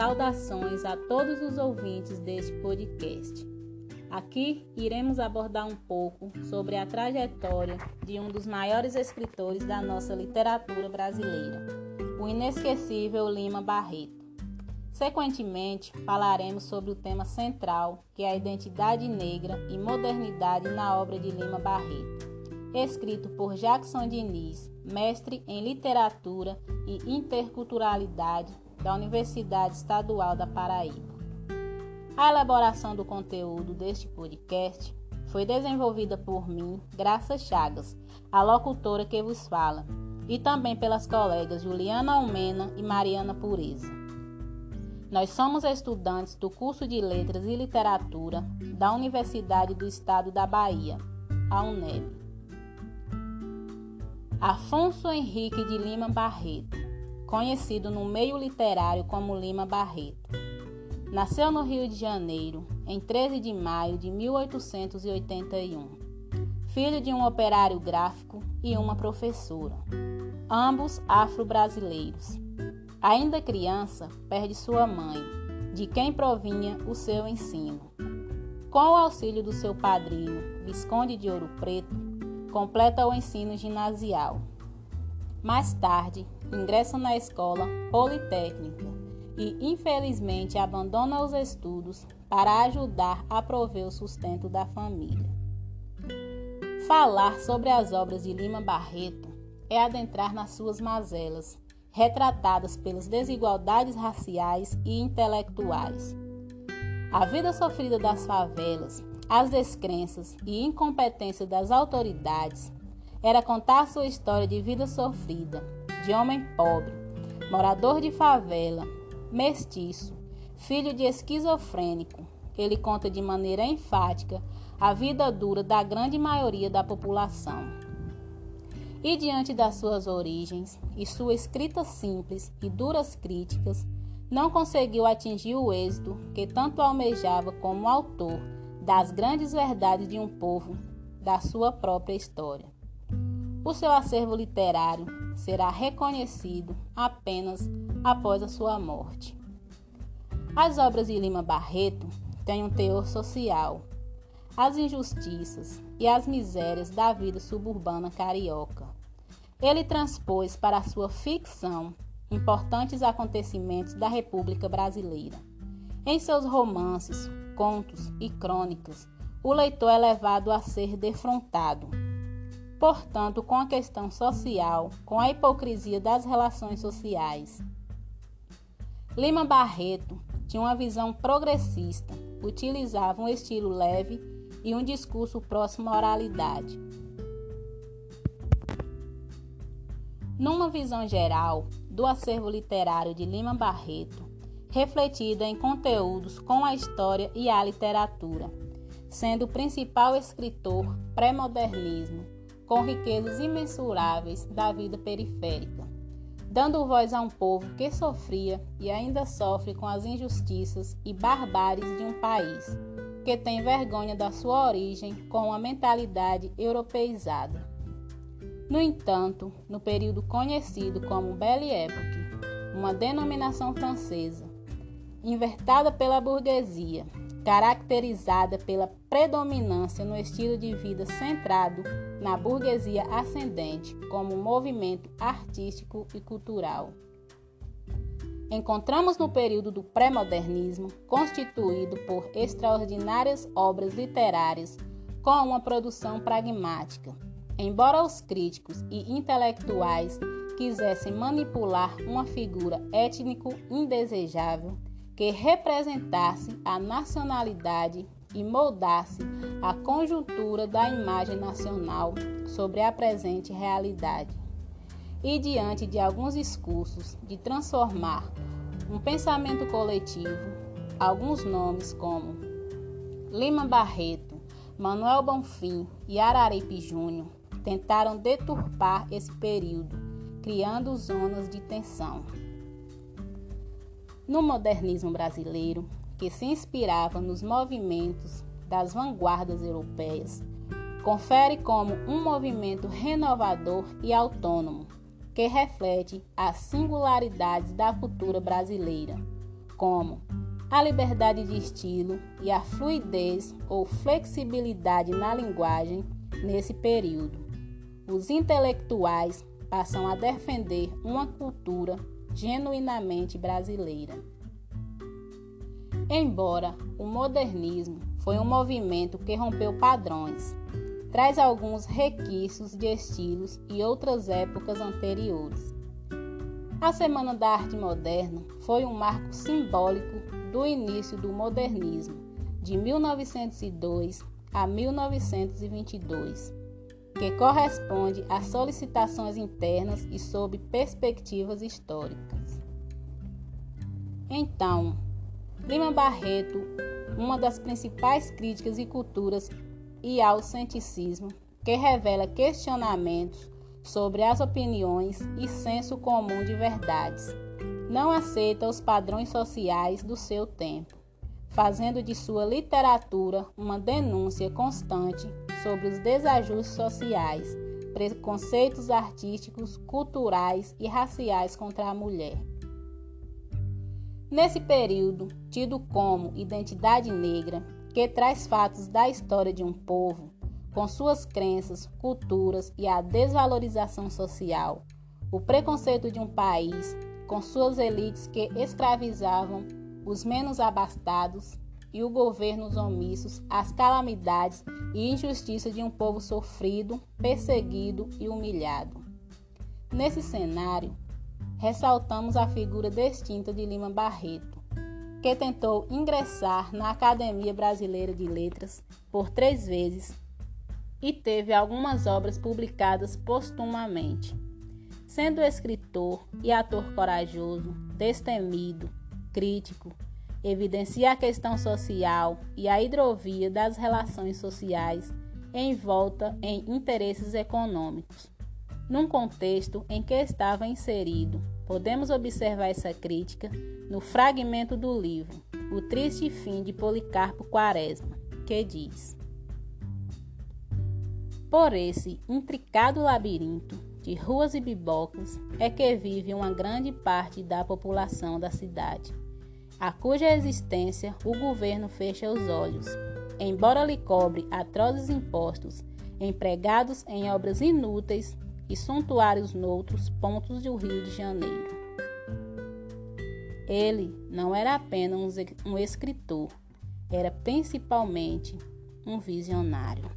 Saudações a todos os ouvintes deste podcast. Aqui iremos abordar um pouco sobre a trajetória de um dos maiores escritores da nossa literatura brasileira, o inesquecível Lima Barreto. Sequentemente, falaremos sobre o tema central, que é a identidade negra e modernidade na obra de Lima Barreto, escrito por Jackson Diniz, mestre em literatura e interculturalidade da Universidade Estadual da Paraíba. A elaboração do conteúdo deste podcast foi desenvolvida por mim, Graça Chagas, a locutora que vos fala, e também pelas colegas Juliana Almena e Mariana Pureza. Nós somos estudantes do curso de Letras e Literatura da Universidade do Estado da Bahia, a UNEB. Afonso Henrique de Lima Barreto, conhecido no meio literário como Lima Barreto, nasceu no Rio de Janeiro em 13 de maio de 1881, filho de um operário gráfico e uma professora, ambos afro-brasileiros. Ainda criança, perde sua mãe, de quem provinha o seu ensino. Com o auxílio do seu padrinho, Visconde de Ouro Preto, completa o ensino ginasial. Mais tarde, ingressa na escola politécnica e, infelizmente, abandona os estudos para ajudar a prover o sustento da família. Falar sobre as obras de Lima Barreto é adentrar nas suas mazelas, retratadas pelas desigualdades raciais e intelectuais. A vida sofrida das favelas as descrenças e incompetência das autoridades era contar sua história de vida sofrida, de homem pobre, morador de favela, mestiço, filho de esquizofrênico. Ele conta de maneira enfática a vida dura da grande maioria da população. E diante das suas origens e sua escrita simples e duras críticas, não conseguiu atingir o êxito que tanto almejava como autor das grandes verdades de um povo, da sua própria história. O seu acervo literário será reconhecido apenas após a sua morte. As obras de Lima Barreto têm um teor social, as injustiças e as misérias da vida suburbana carioca. Ele transpôs para a sua ficção importantes acontecimentos da República Brasileira. Em seus romances, contos e crônicas, o leitor é levado a ser defrontado, portanto, com a questão social, com a hipocrisia das relações sociais. Lima Barreto tinha uma visão progressista, utilizava um estilo leve e um discurso próximo à oralidade. Numa visão geral do acervo literário de Lima Barreto, refletida em conteúdos com a história e a literatura, sendo o principal escritor pré-modernismo, com riquezas imensuráveis da vida periférica, dando voz a um povo que sofria e ainda sofre com as injustiças e barbáries de um país que tem vergonha da sua origem com uma mentalidade europeizada. No entanto, no período conhecido como Belle Époque, uma denominação francesa, invertada pela burguesia, caracterizada pela predominância no estilo de vida centrado na burguesia ascendente como movimento artístico e cultural. Encontramos no período do pré-modernismo, constituído por extraordinárias obras literárias com uma produção pragmática. Embora os críticos e intelectuais quisessem manipular uma figura étnico indesejável, que representasse a nacionalidade e moldasse a conjuntura da imagem nacional sobre a presente realidade. E diante de alguns discursos de transformar um pensamento coletivo, alguns nomes como Lima Barreto, Manuel Bonfim e Araripe Júnior tentaram deturpar esse período, criando zonas de tensão no modernismo brasileiro, que se inspirava nos movimentos das vanguardas europeias, confere como um movimento renovador e autônomo, que reflete as singularidades da cultura brasileira, como a liberdade de estilo e a fluidez ou flexibilidade na linguagem nesse período. Os intelectuais passam a defender uma cultura genuinamente brasileira. Embora o modernismo foi um movimento que rompeu padrões, traz alguns requisitos de estilos e outras épocas anteriores. A Semana da Arte Moderna foi um marco simbólico do início do modernismo, de 1902 a 1922, que corresponde a solicitações internas e sob perspectivas históricas. Então, Lima Barreto, uma das principais críticas e culturas e ao cienticismo, que revela questionamentos sobre as opiniões e senso comum de verdades. Não aceita os padrões sociais do seu tempo, fazendo de sua literatura uma denúncia constante sobre os desajustes sociais, preconceitos artísticos, culturais e raciais contra a mulher. Nesse período, tido como identidade negra, que traz fatos da história de um povo, com suas crenças, culturas e a desvalorização social, o preconceito de um país, com suas elites que escravizavam os menos abastados e os governos omissos às calamidades e injustiça de um povo sofrido, perseguido e humilhado. Nesse cenário, ressaltamos a figura distinta de Lima Barreto, que tentou ingressar na Academia Brasileira de Letras por três vezes e teve algumas obras publicadas postumamente. Sendo escritor e ator corajoso, destemido, crítico, evidencia a questão social e a hidrovia das relações sociais em volta em interesses econômicos. Num contexto em que estava inserido, podemos observar essa crítica no fragmento do livro O Triste Fim de Policarpo Quaresma, que diz: Por esse intricado labirinto de ruas e bibocas é que vive uma grande parte da população da cidade a cuja existência o governo fecha os olhos, embora lhe cobre atrozes impostos empregados em obras inúteis e suntuários noutros pontos do Rio de Janeiro. Ele não era apenas um escritor, era principalmente um visionário.